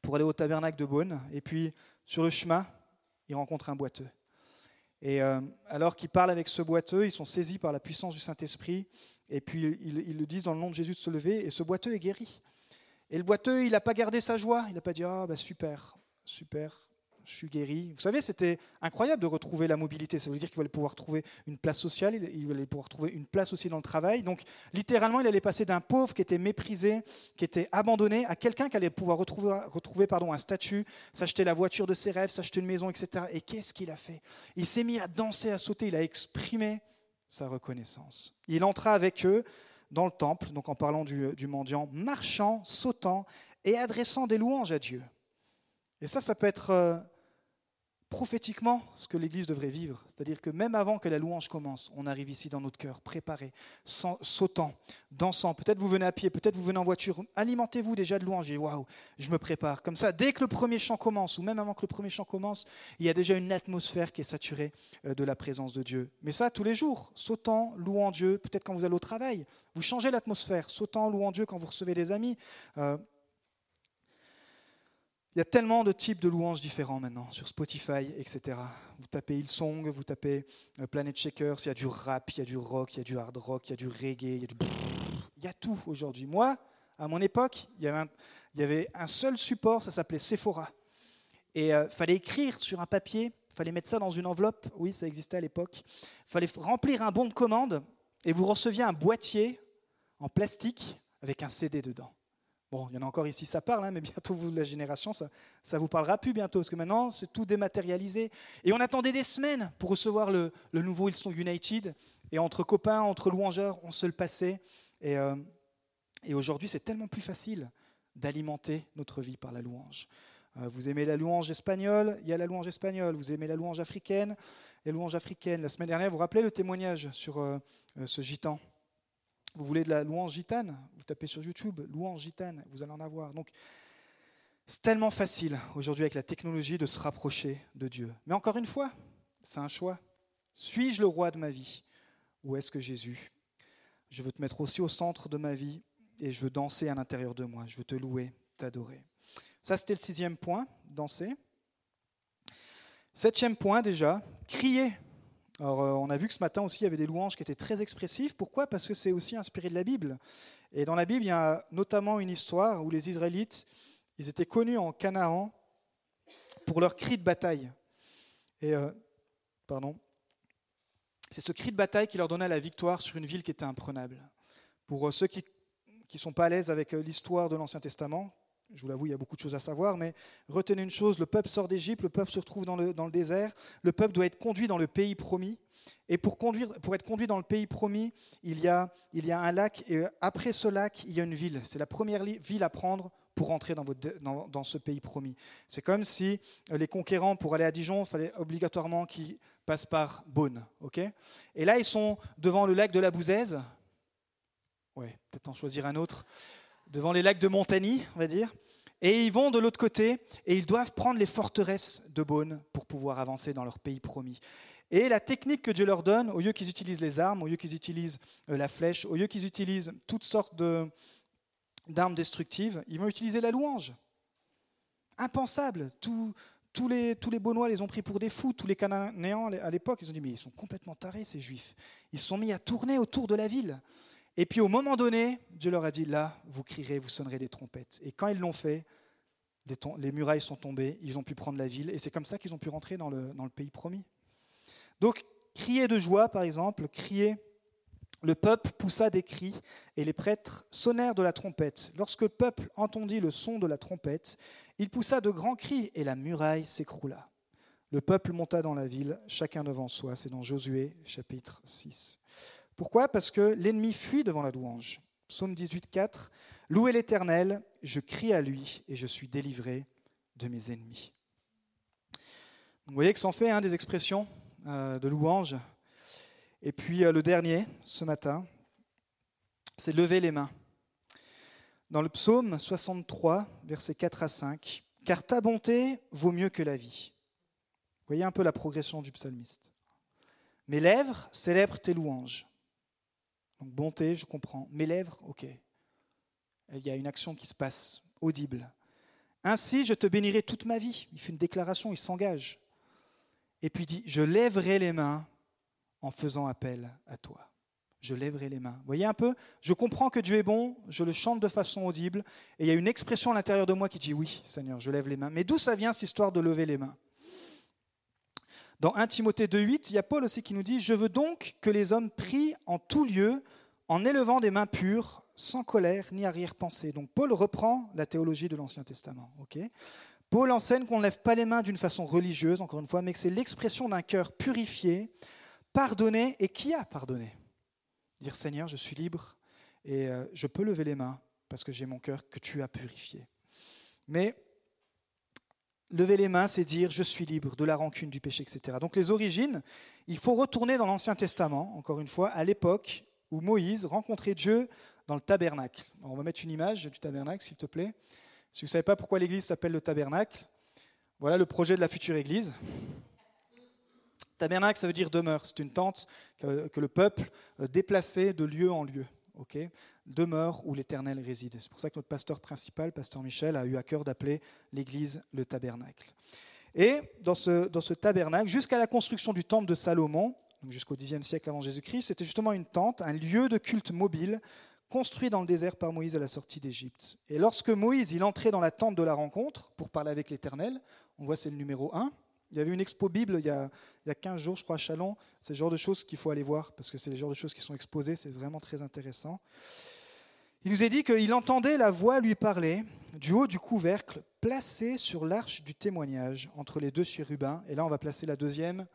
B: pour aller au tabernacle de Beaune, et puis sur le chemin, ils rencontrent un boiteux. Et euh, alors qu'ils parlent avec ce boiteux, ils sont saisis par la puissance du Saint-Esprit, et puis ils, le disent dans le nom de Jésus de se lever, et ce boiteux est guéri. Et le boiteux, il n'a pas gardé sa joie, il n'a pas dit Ah, bah super, super, je suis guéri. Vous savez, c'était incroyable de retrouver la mobilité. Ça veut dire qu'il allait pouvoir trouver une place sociale, il allait pouvoir trouver une place aussi dans le travail. Donc, littéralement, il allait passer d'un pauvre qui était méprisé, qui était abandonné, à quelqu'un qui allait pouvoir retrouver, retrouver pardon, un statut, s'acheter la voiture de ses rêves, s'acheter une maison, etc. Et qu'est-ce qu'il a fait? Il s'est mis à danser, à sauter, il a exprimé sa reconnaissance. Il entra avec eux dans le temple, donc en parlant du, mendiant, marchant, sautant et adressant des louanges à Dieu. Et ça, ça peut être euh, prophétiquement ce que l'Église devrait vivre. C'est-à-dire que même avant que la louange commence, on arrive ici dans notre cœur, préparé, sautant, dansant. Peut-être vous venez à pied, peut-être vous venez en voiture. Alimentez-vous déjà de louange. Et waouh, je me prépare. Comme ça, dès que le premier chant commence, ou même avant que le premier chant commence, il y a déjà une atmosphère qui est saturée euh, de la présence de Dieu. Mais ça, tous les jours, sautant, louant Dieu. Peut-être quand vous allez au travail, vous changez l'atmosphère. Sautant, louant Dieu quand vous recevez des amis. Euh, il y a tellement de types de louanges différents maintenant sur Spotify, etc. Vous tapez Hillsong, vous tapez euh, Planet Shakers, il y a du rap, il y a du rock, il y a du hard rock, il y a du reggae, il y a, du... il y a tout aujourd'hui. Moi, à mon époque, il y avait un, seul support, ça s'appelait Sephora. Et il euh, fallait écrire sur un papier, il fallait mettre ça dans une enveloppe, oui, ça existait à l'époque. Il fallait remplir un bon de commande et vous receviez un boîtier en plastique avec un CD dedans. Bon, il y en a encore ici, ça parle, hein, mais bientôt, vous, la génération, ça ne vous parlera plus bientôt, parce que maintenant, c'est tout dématérialisé. Et on attendait des semaines pour recevoir le, le nouveau Hillsong United. Et entre copains, entre louangeurs, on se le passait. Et, euh, et aujourd'hui, c'est tellement plus facile d'alimenter notre vie par la louange. Euh, vous aimez la louange espagnole, il y a la louange espagnole. Vous aimez la louange africaine, les louanges africaines. La semaine dernière, vous vous rappelez le témoignage sur euh, ce gitan? Vous voulez de la louange gitane? Vous tapez sur YouTube, louange gitane, vous allez en avoir. Donc, c'est tellement facile aujourd'hui avec la technologie de se rapprocher de Dieu. Mais encore une fois, c'est un choix. Suis-je le roi de ma vie? Ou est-ce que Jésus? Je veux te mettre aussi au centre de ma vie et je veux danser à l'intérieur de moi. Je veux te louer, t'adorer. Ça, c'était le sixième point, danser. Septième point déjà, crier. Alors, euh, on a vu que ce matin aussi, il y avait des louanges qui étaient très expressives. Pourquoi? Parce que c'est aussi inspiré de la Bible. Et dans la Bible, il y a notamment une histoire où les Israélites, ils étaient connus en Canaan pour leur cri de bataille. Et, euh, pardon, c'est ce cri de bataille qui leur donnait la victoire sur une ville qui était imprenable. Pour euh, ceux qui ne sont pas à l'aise avec l'histoire de l'Ancien Testament, je vous l'avoue, il y a beaucoup de choses à savoir, mais retenez une chose, le peuple sort d'Égypte, le peuple se retrouve dans le, dans le, désert, le peuple doit être conduit dans le pays promis. Et pour, conduire, pour être conduit dans le pays promis, il y, a, il y a un lac, et après ce lac, il y a une ville. C'est la première ville à prendre pour entrer dans, votre, dans, dans ce pays promis. C'est comme si euh, les conquérants, pour aller à Dijon, il fallait obligatoirement qu'ils passent par Beaune. Et là, ils sont devant le lac de la Bouzaise. Ouais, peut-être en choisir un autre devant les lacs de Montagny, on va dire. Et ils vont de l'autre côté et ils doivent prendre les forteresses de Beaune pour pouvoir avancer dans leur pays promis. Et la technique que Dieu leur donne, au lieu qu'ils utilisent les armes, au lieu qu'ils utilisent euh, la flèche, au lieu qu'ils utilisent toutes sortes d'armes destructives, ils vont utiliser la louange. Impensable. tous, les, tous les Beaunois les ont pris pour des fous. Tous les Cananéens à l'époque, ils ont dit Mais ils sont complètement tarés, ces Juifs. Ils se sont mis à tourner autour de la ville. Et puis au moment donné, Dieu leur a dit, là, vous crierez, vous sonnerez des trompettes. Et quand ils l'ont fait, les, murailles sont tombées, ils ont pu prendre la ville, et c'est comme ça qu'ils ont pu rentrer dans le, pays promis. Donc, crier de joie, par exemple, crier, le peuple poussa des cris, et les prêtres sonnèrent de la trompette. Lorsque le peuple entendit le son de la trompette, il poussa de grands cris, et la muraille s'écroula. Le peuple monta dans la ville, chacun devant soi. C'est dans Josué chapitre 6. Pourquoi? Parce que l'ennemi fuit devant la louange. Psaume 18, 4. Louez l'Éternel, je crie à lui et je suis délivré de mes ennemis. Vous voyez que ça en fait hein, des expressions euh, de louange. Et puis euh, le dernier, ce matin, c'est lever les mains. Dans le psaume 63, versets 4 à 5, Car ta bonté vaut mieux que la vie. Voyez un peu la progression du psalmiste. Mes lèvres célèbrent tes louanges. Bonté, je comprends. Mes lèvres, ok. Il y a une action qui se passe, audible. Ainsi, je te bénirai toute ma vie. Il fait une déclaration, il s'engage. Et puis il dit, je lèverai les mains en faisant appel à toi. Je lèverai les mains. Vous voyez un peu? Je comprends que Dieu est bon, je le chante de façon audible, et il y a une expression à l'intérieur de moi qui dit, oui, Seigneur, je lève les mains. Mais d'où ça vient cette histoire de lever les mains? Dans 1 Timothée 2.8, il y a Paul aussi qui nous dit, je veux donc que les hommes prient en tout lieu, en élevant des mains pures, sans colère ni arrière-pensée. Donc Paul reprend la théologie de l'Ancien Testament. Paul enseigne qu'on ne lève pas les mains d'une façon religieuse, encore une fois, mais que c'est l'expression d'un cœur purifié, pardonné et qui a pardonné? Dire Seigneur, je suis libre et euh, je peux lever les mains parce que j'ai mon cœur que tu as purifié. Mais lever les mains, c'est dire je suis libre de la rancune, du péché, etc. Donc les origines, il faut retourner dans l'Ancien Testament, encore une fois, à l'époque où Moïse rencontrait Dieu dans le tabernacle. on va mettre une image du tabernacle, s'il te plaît. Si vous ne savez pas pourquoi l'église s'appelle le tabernacle, voilà le projet de la future église. Tabernacle, ça veut dire demeure. C'est une tente que, le peuple euh, déplaçait de lieu en lieu. Demeure où l'Éternel réside. C'est pour ça que notre pasteur principal, pasteur Michel, a eu à cœur d'appeler l'église le tabernacle. Et dans ce, dans ce tabernacle, jusqu'à la construction du temple de Salomon, jusqu'au Xe siècle avant Jésus-Christ, c'était justement une tente, un lieu de culte mobile construit dans le désert par Moïse à la sortie d'Égypte. Et lorsque Moïse il entrait dans la tente de la rencontre pour parler avec l'Éternel, on voit c'est le numéro 1, il y avait une expo Bible il y a, il y a 15 jours, je crois, à Chalon. C'est le genre de choses qu'il faut aller voir parce que c'est le genre de choses qui sont exposées. C'est vraiment très intéressant. Il nous est dit qu'il entendait la voix lui parler du haut du couvercle placé sur l'arche du témoignage entre les deux chérubins. Et là, on va placer la deuxième,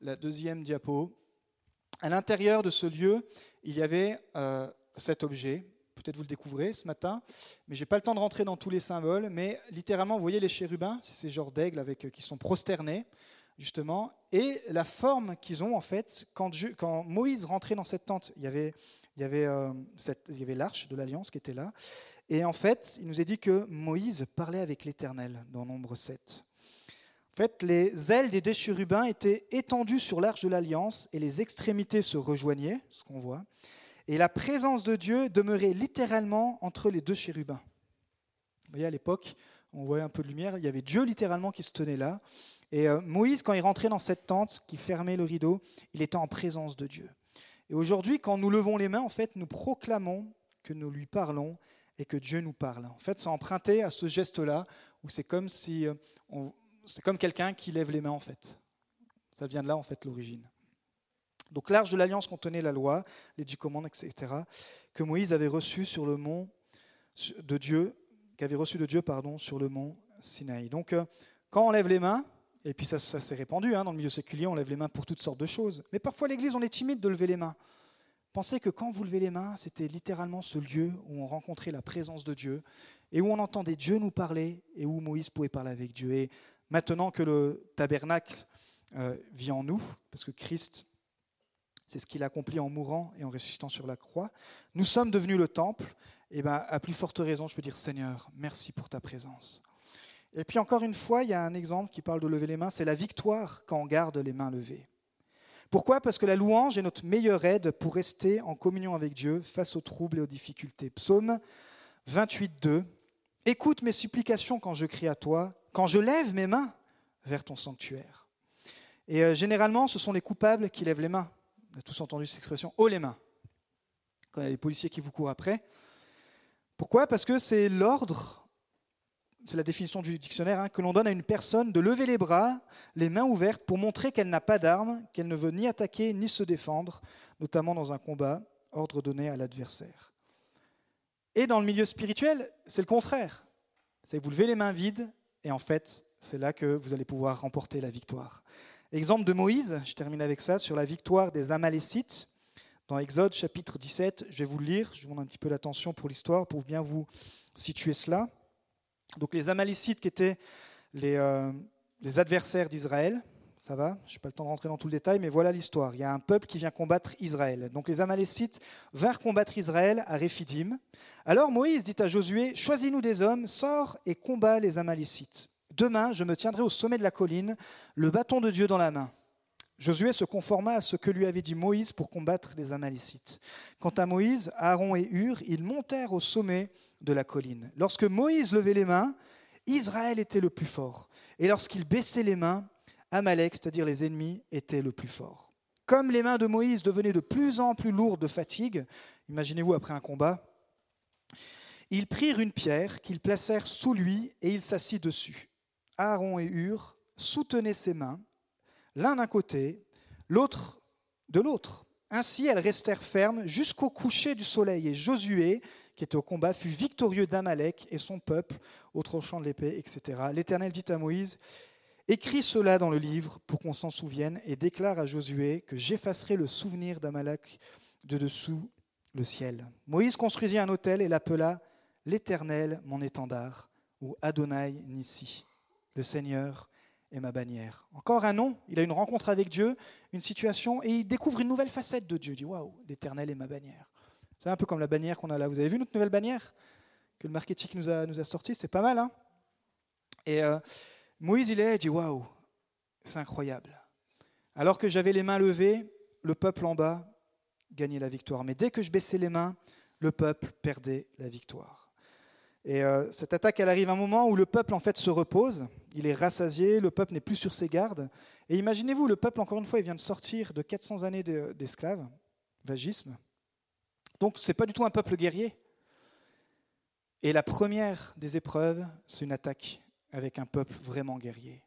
B: la deuxième diapo. À l'intérieur de ce lieu, il y avait euh, cet objet. Peut-être vous le découvrez ce matin, mais je n'ai pas le temps de rentrer dans tous les symboles. Mais littéralement, vous voyez les chérubins, c'est ces genres d'aigles avec, euh, qui sont prosternés, justement, et la forme qu'ils ont en fait. Quand, Moïse rentrait dans cette tente, il y avait, il y avait, euh, il y avait l'arche de l'alliance qui était là. Et en fait, il nous est dit que Moïse parlait avec l'Éternel dans Nombre 7. En fait, les ailes des deux chérubins étaient étendues sur l'arche de l'alliance et les extrémités se rejoignaient, ce qu'on voit. Et la présence de Dieu demeurait littéralement entre les deux chérubins. Vous voyez, à l'époque, on voyait un peu de lumière, il y avait Dieu littéralement qui se tenait là. Et euh, Moïse, quand il rentrait dans cette tente qui fermait le rideau, il était en présence de Dieu. Et aujourd'hui, quand nous levons les mains, en fait, nous proclamons que nous lui parlons et que Dieu nous parle. En fait, c'est emprunté à ce geste-là, où c'est comme si euh, c'est comme quelqu'un qui lève les mains, en fait. Ça vient de là, en fait, l'origine. Donc l'arche de l'alliance contenait la loi, les dix commandements, etc., que Moïse avait reçu sur le mont de Dieu, qu'avait reçu de Dieu, pardon, sur le mont Sinaï. Donc euh, quand on lève les mains, et puis ça, s'est répandu hein, dans le milieu séculier, on lève les mains pour toutes sortes de choses. Mais parfois l'Église, on est timide de lever les mains. Pensez que quand vous levez les mains, c'était littéralement ce lieu où on rencontrait la présence de Dieu et où on entendait Dieu nous parler et où Moïse pouvait parler avec Dieu. Et maintenant que le tabernacle euh, vit en nous, parce que Christ c'est ce qu'il a accompli en mourant et en ressuscitant sur la croix. Nous sommes devenus le temple. Et bien, à plus forte raison, je peux dire Seigneur, merci pour ta présence. Et puis encore une fois, il y a un exemple qui parle de lever les mains, c'est la victoire quand on garde les mains levées. Pourquoi? Parce que la louange est notre meilleure aide pour rester en communion avec Dieu face aux troubles et aux difficultés. Psaume 28, 2. Écoute mes supplications quand je crie à toi, quand je lève mes mains vers ton sanctuaire. Et euh, généralement, ce sont les coupables qui lèvent les mains. On a tous entendu cette expression haut les mains. Quand il y a les policiers qui vous courent après. Pourquoi? Parce que c'est l'ordre, c'est la définition du dictionnaire, hein, que l'on donne à une personne de lever les bras, les mains ouvertes, pour montrer qu'elle n'a pas d'armes, qu'elle ne veut ni attaquer ni se défendre, notamment dans un combat, ordre donné à l'adversaire. Et dans le milieu spirituel, c'est le contraire. C'est vous levez les mains vides, et en fait, c'est là que vous allez pouvoir remporter la victoire. Exemple de Moïse, je termine avec ça, sur la victoire des Amalécites. Dans Exode chapitre 17, je vais vous le lire, je vous demande un petit peu l'attention pour l'histoire, pour bien vous situer cela. Donc les Amalécites qui étaient les, euh, adversaires d'Israël, ça va, je n'ai pas le temps de rentrer dans tout le détail, mais voilà l'histoire. Il y a un peuple qui vient combattre Israël. Donc les Amalécites vinrent combattre Israël à Réphidim. Alors Moïse dit à Josué, choisis-nous des hommes, sors et combats les Amalécites. Demain, je me tiendrai au sommet de la colline, le bâton de Dieu dans la main. Josué se conforma à ce que lui avait dit Moïse pour combattre les Amalécites. Quant à Moïse, Aaron et Hur, ils montèrent au sommet de la colline. Lorsque Moïse levait les mains, Israël était le plus fort. Et lorsqu'il baissait les mains, Amalek, c'est-à-dire les ennemis, était le plus fort. Comme les mains de Moïse devenaient de plus en plus lourdes de fatigue, imaginez-vous après un combat, ils prirent une pierre qu'ils placèrent sous lui et il s'assit dessus. Aaron et Hur soutenaient ses mains, l'un d'un côté, l'autre de l'autre. Ainsi, elles restèrent fermes jusqu'au coucher du soleil. Et Josué, qui était au combat, fut victorieux d'Amalek et son peuple au tranchant de l'épée, etc. L'Éternel dit à Moïse Écris cela dans le livre pour qu'on s'en souvienne et déclare à Josué que j'effacerai le souvenir d'Amalek de dessous le ciel. Moïse construisit un autel et l'appela L'Éternel, mon étendard, ou Adonai Nissi, le Seigneur est ma bannière. Encore un nom, il a une rencontre avec Dieu, une situation, et il découvre une nouvelle facette de Dieu. Il dit Waouh, l'Éternel est ma bannière. C'est un peu comme la bannière qu'on a là. Vous avez vu notre nouvelle bannière que le marketing nous a, nous a sorti C'est pas mal, hein? Et euh, Moïse, il est, il dit Waouh, c'est incroyable. Alors que j'avais les mains levées, le peuple en bas gagnait la victoire. Mais dès que je baissais les mains, le peuple perdait la victoire. Et euh, cette attaque, elle arrive à un moment où le peuple en fait se repose, il est rassasié, le peuple n'est plus sur ses gardes. Et imaginez-vous, le peuple, encore une fois, il vient de sortir de 400 années d'esclaves, vagisme. Donc ce n'est pas du tout un peuple guerrier. Et la première des épreuves, c'est une attaque avec un peuple vraiment guerrier.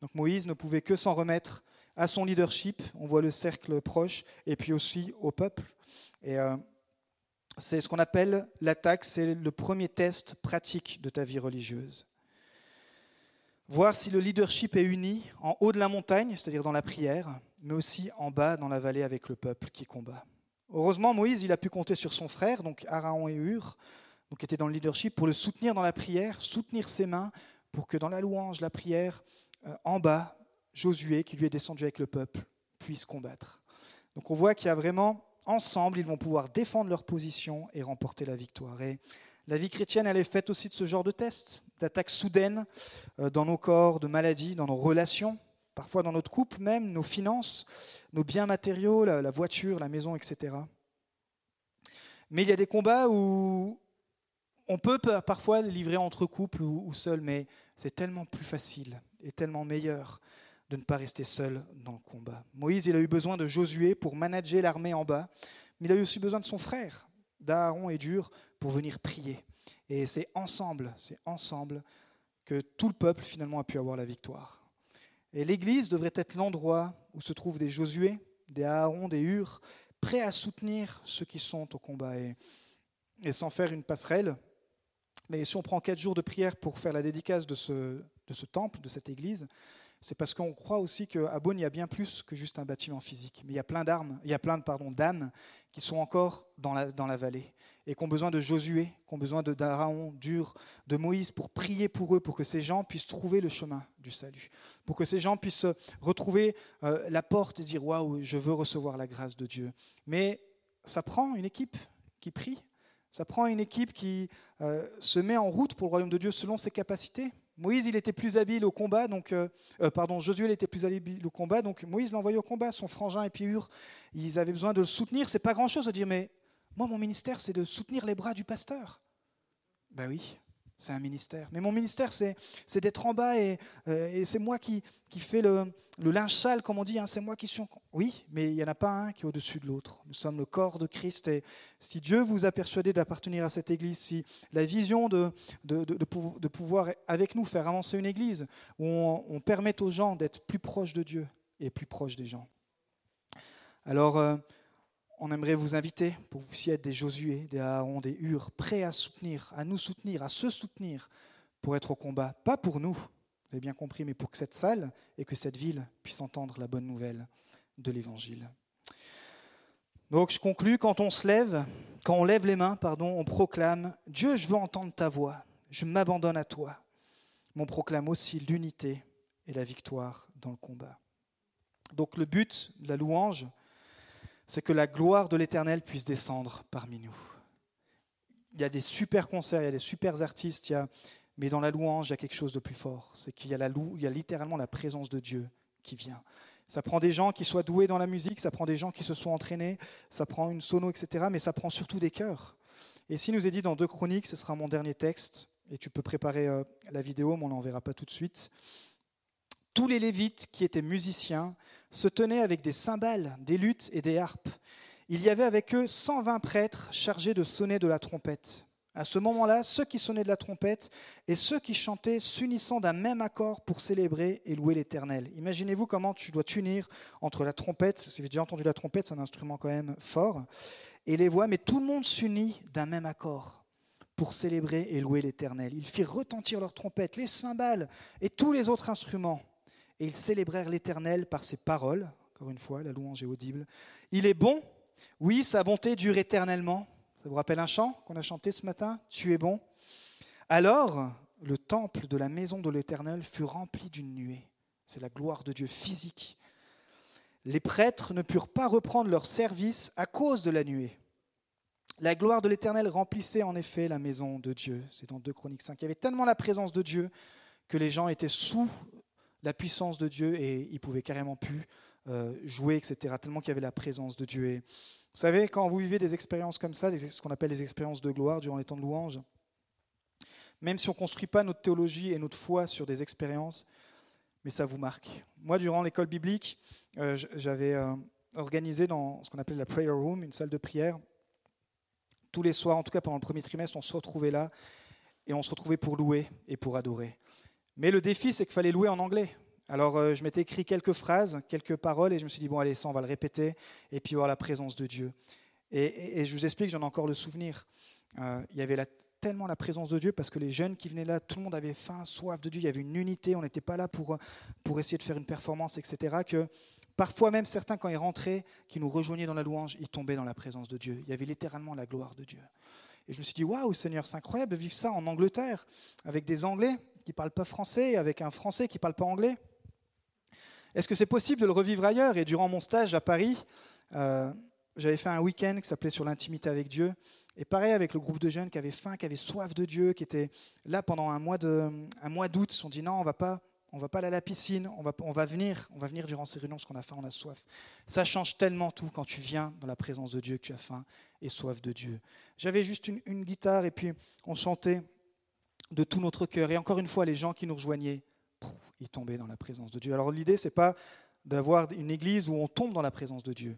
B: Donc Moïse ne pouvait que s'en remettre à son leadership, on voit le cercle proche, et puis aussi au peuple. Et euh, c'est ce qu'on appelle l'attaque, c'est le premier test pratique de ta vie religieuse. Voir si le leadership est uni en haut de la montagne, c'est-à-dire dans la prière, mais aussi en bas dans la vallée avec le peuple qui combat. Heureusement, Moïse, il a pu compter sur son frère, donc Aaron et Hur, qui étaient dans le leadership, pour le soutenir dans la prière, soutenir ses mains, pour que dans la louange, la prière, euh, en bas, Josué, qui lui est descendu avec le peuple, puisse combattre. Donc on voit qu'il y a vraiment, ensemble, ils vont pouvoir défendre leur position et remporter la victoire. Et la vie chrétienne, elle est faite aussi de ce genre de tests, d'attaques soudaines euh, dans nos corps, de maladies, dans nos relations, parfois dans notre couple même, nos finances, nos biens matériaux, la, voiture, la maison, etc. Mais il y a des combats où on peut parfois livrer entre couples ou, ou seul, mais c'est tellement plus facile et tellement meilleur de ne pas rester seul dans le combat. Moïse, il a eu besoin de Josué pour manager l'armée en bas, mais il a eu aussi besoin de son frère, d'Aaron et d'Ur, pour venir prier. Et c'est ensemble, c'est ensemble que tout le peuple finalement a pu avoir la victoire. Et l'Église devrait être l'endroit où se trouvent des Josué, des Aaron, des Hur, prêts à soutenir ceux qui sont au combat. Et, sans faire une passerelle, mais si on prend quatre jours de prière pour faire la dédicace de ce, de ce temple, de cette église, c'est parce qu'on croit aussi qu'à Beaune, il y a bien plus que juste un bâtiment physique. Mais il y a plein d'armes, il y a plein d'âmes qui sont encore dans la, vallée et qui ont besoin de Josué, qui ont besoin de d'Araon, d'Ur, de Moïse pour prier pour eux, pour que ces gens puissent trouver le chemin du salut, pour que ces gens puissent retrouver euh, la porte et dire Waouh, je veux recevoir la grâce de Dieu. Mais ça prend une équipe qui prie, ça prend une équipe qui euh, se met en route pour le royaume de Dieu selon ses capacités. Moïse, il était plus habile au combat, donc, euh, euh, pardon, Josué, était plus habile au combat, donc Moïse l'a envoyé au combat. Son frangin et puis Hur, ils avaient besoin de le soutenir. C'est pas grand-chose de dire, mais moi, mon ministère, c'est de soutenir les bras du pasteur. Ben oui, c'est un ministère. Mais mon ministère, c'est, d'être en bas et, euh, c'est moi qui, qui fais le, le, linge sale, comme on dit. Hein, c'est moi qui suis. Oui, mais il n'y en a pas un qui est au-dessus de l'autre. Nous sommes le corps de Christ. Et si Dieu vous a persuadé d'appartenir à cette église, si la vision de, de, de, pouvoir avec nous faire avancer une église, où on, on permet aux gens d'être plus proches de Dieu et plus proches des gens. Alors. Euh, on aimerait vous inviter pour que vous puissiez être des Josué, des Aaron, des Hur, prêts à soutenir, à nous soutenir, à se soutenir pour être au combat. Pas pour nous, vous avez bien compris, mais pour que cette salle et que cette ville puissent entendre la bonne nouvelle de l'Évangile. Donc je conclus, quand on se lève, quand on lève les mains, pardon, on proclame Dieu, je veux entendre ta voix, je m'abandonne à toi. Mais on proclame aussi l'unité et la victoire dans le combat. Donc le but de la louange, c'est que la gloire de l'Éternel puisse descendre parmi nous. Il y a des super concerts, il y a des super artistes, mais dans la louange, il y a quelque chose de plus fort. C'est qu'il y, a il y a littéralement la présence de Dieu qui vient. Ça prend des gens qui soient doués dans la musique, ça prend des gens qui se sont entraînés, ça prend une sono, etc. Mais ça prend surtout des cœurs. Et s'il nous est dit dans deux chroniques, ce sera mon dernier texte, et tu peux préparer euh, la vidéo, mais on n'en verra pas tout de suite. Tous les Lévites qui étaient musiciens se tenaient avec des cymbales, des luttes et des harpes. Il y avait avec eux 120 prêtres chargés de sonner de la trompette. À ce moment-là, ceux qui sonnaient de la trompette et ceux qui chantaient s'unissant d'un même accord pour célébrer et louer l'Éternel. Imaginez-vous comment tu dois t'unir entre la trompette, si vous avez déjà entendu la trompette, c'est un instrument quand même fort, et les voix, mais tout le monde s'unit d'un même accord pour célébrer et louer l'Éternel. Ils firent retentir leurs trompettes, les cymbales et tous les autres instruments, et ils célébrèrent l'Éternel par ses paroles. Encore une fois, la louange est audible. Il est bon, oui, sa bonté dure éternellement. Ça vous rappelle un chant qu'on a chanté ce matin? Tu es bon? Alors, le temple de la maison de l'Éternel fut rempli d'une nuée. C'est la gloire de Dieu physique. Les prêtres ne purent pas reprendre leur service à cause de la nuée. La gloire de l'Éternel remplissait en effet la maison de Dieu. C'est dans 2 Chroniques 5. Il y avait tellement la présence de Dieu que les gens étaient sous la puissance de Dieu et ils pouvaient carrément plus euh, jouer, etc. Tellement qu'il y avait la présence de Dieu. Vous savez, quand vous vivez des expériences comme ça, ce qu'on appelle les expériences de gloire durant les temps de louange, même si on ne construit pas notre théologie et notre foi sur des expériences, mais ça vous marque. Moi, durant l'école biblique, euh, j'avais euh, organisé dans ce qu'on appelait la prayer room, une salle de prière. Tous les soirs, en tout cas pendant le premier trimestre, on se retrouvait là et on se retrouvait pour louer et pour adorer. Mais le défi, c'est qu'il fallait louer en anglais. Alors, euh, je m'étais écrit quelques phrases, quelques paroles, et je me suis dit, bon, allez, ça, on va le répéter, et puis voir la présence de Dieu. Et, je vous explique, j'en ai encore le souvenir. Euh, il y avait tellement la présence de Dieu, parce que les jeunes qui venaient là, tout le monde avait faim, soif de Dieu, il y avait une unité, on n'était pas là pour, pour essayer de faire une performance, etc. Que parfois même certains, quand ils rentraient, qui nous rejoignaient dans la louange, ils tombaient dans la présence de Dieu. Il y avait littéralement la gloire de Dieu. Et je me suis dit, waouh, Seigneur, c'est incroyable de vivre ça en Angleterre, avec des Anglais qui ne parlent pas français, avec un Français qui ne parle pas anglais. Est-ce que c'est possible de le revivre ailleurs? Et durant mon stage à Paris, euh, j'avais fait un week-end qui s'appelait Sur l'intimité avec Dieu. Et pareil avec le groupe de jeunes qui avaient faim, qui avaient soif de Dieu, qui étaient là pendant un mois d'août, se sont dit non, on va pas, on va pas aller à la piscine, on va, on va venir, on va venir durant ces réunions parce qu'on a faim, on a soif. Ça change tellement tout quand tu viens dans la présence de Dieu, que tu as faim et soif de Dieu. J'avais juste une guitare et puis on chantait de tout notre cœur. Et encore une fois, les gens qui nous rejoignaient il tombait dans la présence de Dieu. Alors l'idée, ce n'est pas d'avoir une église où on tombe dans la présence de Dieu,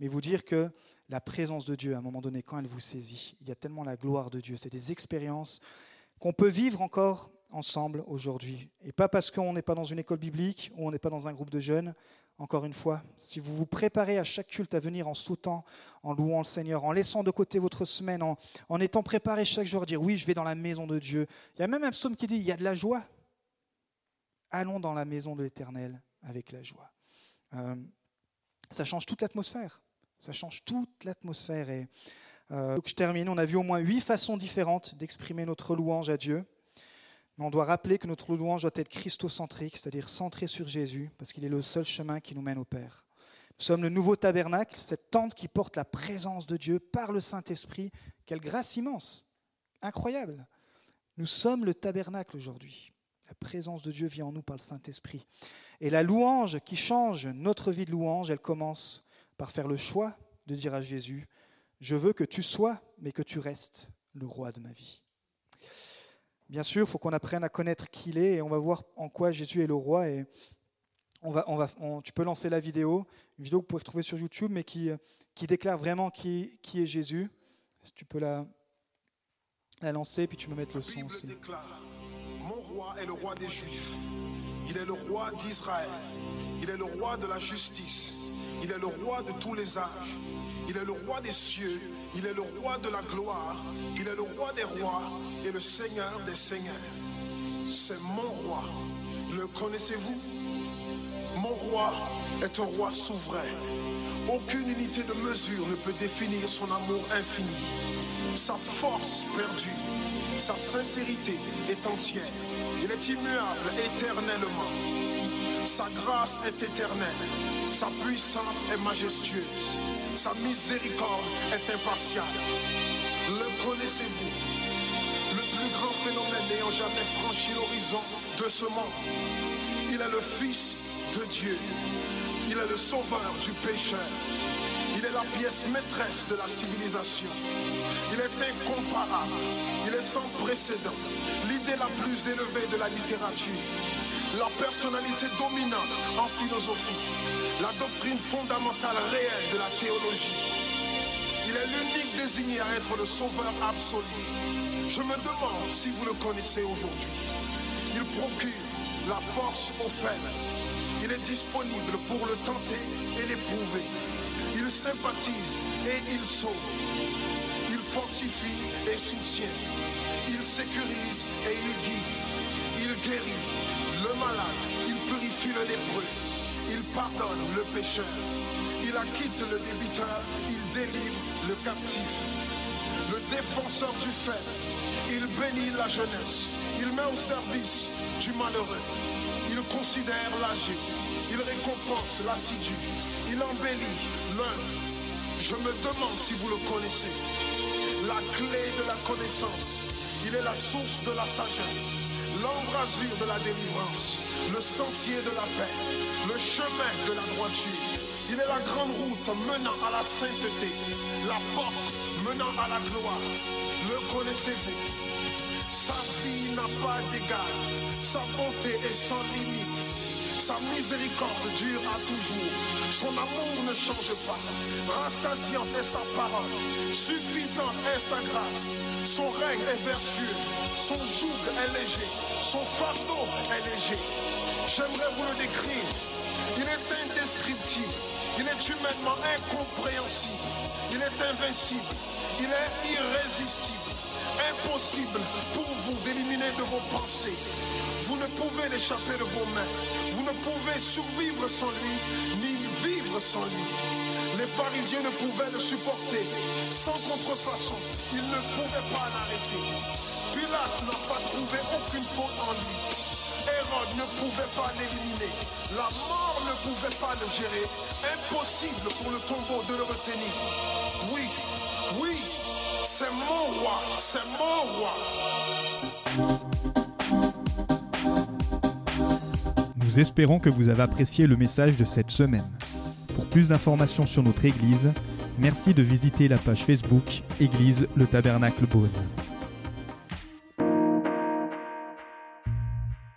B: mais vous dire que la présence de Dieu, à un moment donné, quand elle vous saisit, il y a tellement la gloire de Dieu. C'est des expériences qu'on peut vivre encore ensemble aujourd'hui. Et pas parce qu'on n'est pas dans une école biblique ou on n'est pas dans un groupe de jeunes. Encore une fois, si vous vous préparez à chaque culte à venir en sautant, en louant le Seigneur, en laissant de côté votre semaine, en, étant préparé chaque jour à dire oui, je vais dans la maison de Dieu. Il y a même un psaume qui dit il y a de la joie allons dans la maison de l'Éternel avec la joie. Euh, ça change toute l'atmosphère. Ça change toute l'atmosphère. Et euh, je termine. On a vu au moins huit façons différentes d'exprimer notre louange à Dieu. Mais on doit rappeler que notre louange doit être christocentrique, c'est-à-dire centrée sur Jésus, parce qu'il est le seul chemin qui nous mène au Père. Nous sommes le nouveau tabernacle, cette tente qui porte la présence de Dieu par le Saint-Esprit. Quelle grâce immense, incroyable. Nous sommes le tabernacle aujourd'hui. La présence de Dieu vient en nous par le Saint-Esprit. Et la louange qui change notre vie de louange, elle commence par faire le choix de dire à Jésus, je veux que tu sois, mais que tu restes le roi de ma vie. Bien sûr, il faut qu'on apprenne à connaître qui il est et on va voir en quoi Jésus est le roi. Et on va, on va, tu peux lancer la vidéo, une vidéo que vous pouvez trouver sur YouTube, mais qui, qui déclare vraiment qui, qui est Jésus. Si tu peux la, la lancer, puis tu peux mettre le son aussi
C: roi est le roi des Juifs. Il est le roi d'Israël. Il est le roi de la justice. Il est le roi de tous les âges. Il est le roi des cieux. Il est le roi de la gloire. Il est le roi des rois et le Seigneur des seigneurs. C'est mon roi. Le connaissez-vous? Mon roi est un roi souverain. Aucune unité de mesure ne peut définir son amour infini. Sa force perdue, sa sincérité est entière. Il est immuable éternellement. Sa grâce est éternelle. Sa puissance est majestueuse. Sa miséricorde est impartiale. Le connaissez-vous? Le plus grand phénomène n'ayant jamais franchi l'horizon de ce monde. Il est le Fils de Dieu. Il est le sauveur du pécheur. Il est la pièce maîtresse de la civilisation. Il est incomparable. Il est sans précédent. L'idée la plus élevée de la littérature. La personnalité dominante en philosophie. La doctrine fondamentale réelle de la théologie. Il est l'unique désigné à être le sauveur absolu. Je me demande si vous le connaissez aujourd'hui. Il procure la force aux faibles. Il est disponible pour le tenter et l'éprouver. Il sympathise et il sauve. Il fortifie et soutient. Il sécurise et il guide. Il guérit Il purifie le lépreux. Il pardonne le pécheur. Il acquitte le débiteur. Il délivre le captif. Le défenseur du faible. Il bénit la jeunesse. Il met au service du malheureux. Il considère l'âgé. Il récompense l'assidu. Il embellit l'un. Je me demande si vous le connaissez. La clé de la connaissance. Il est la source de la sagesse. L'embrasure de la délivrance. Le sentier de la paix. Le chemin de la droiture. Il est la grande route menant à la sainteté. La porte menant à la gloire. Le connaissez-vous? Sa vie n'a pas d'égal. Sa bonté est sans limite. Sa miséricorde dure à toujours. Son amour ne change pas. Rassasiante est sa parole. Suffisante est sa grâce. Son règne est vertueux. Son joug est léger. Son fardeau est léger. J'aimerais vous le décrire. Il est indescriptible. Il est humainement incompréhensible. Il est invincible. Il est irrésistible. Impossible pour vous d'éliminer de vos pensées. Vous ne pouvez l'échapper de vos mains. Vous ne pouvez survivre sans lui, ni vivre sans lui. Les pharisiens ne pouvaient le supporter. Sans contrefaçon, ils ne pouvaient pas l'arrêter. Pilate n'a pas trouvé aucune faute en lui. Hérode ne pouvait pas l'éliminer. La mort ne pouvait pas le gérer. Impossible pour le tombeau de le retenir. Oui, oui, c'est mon roi, c'est mon roi.
A: Nous espérons que vous avez apprécié le message de cette semaine. Pour plus d'informations sur notre Église, merci de visiter la page Facebook Église le Tabernacle Beaune.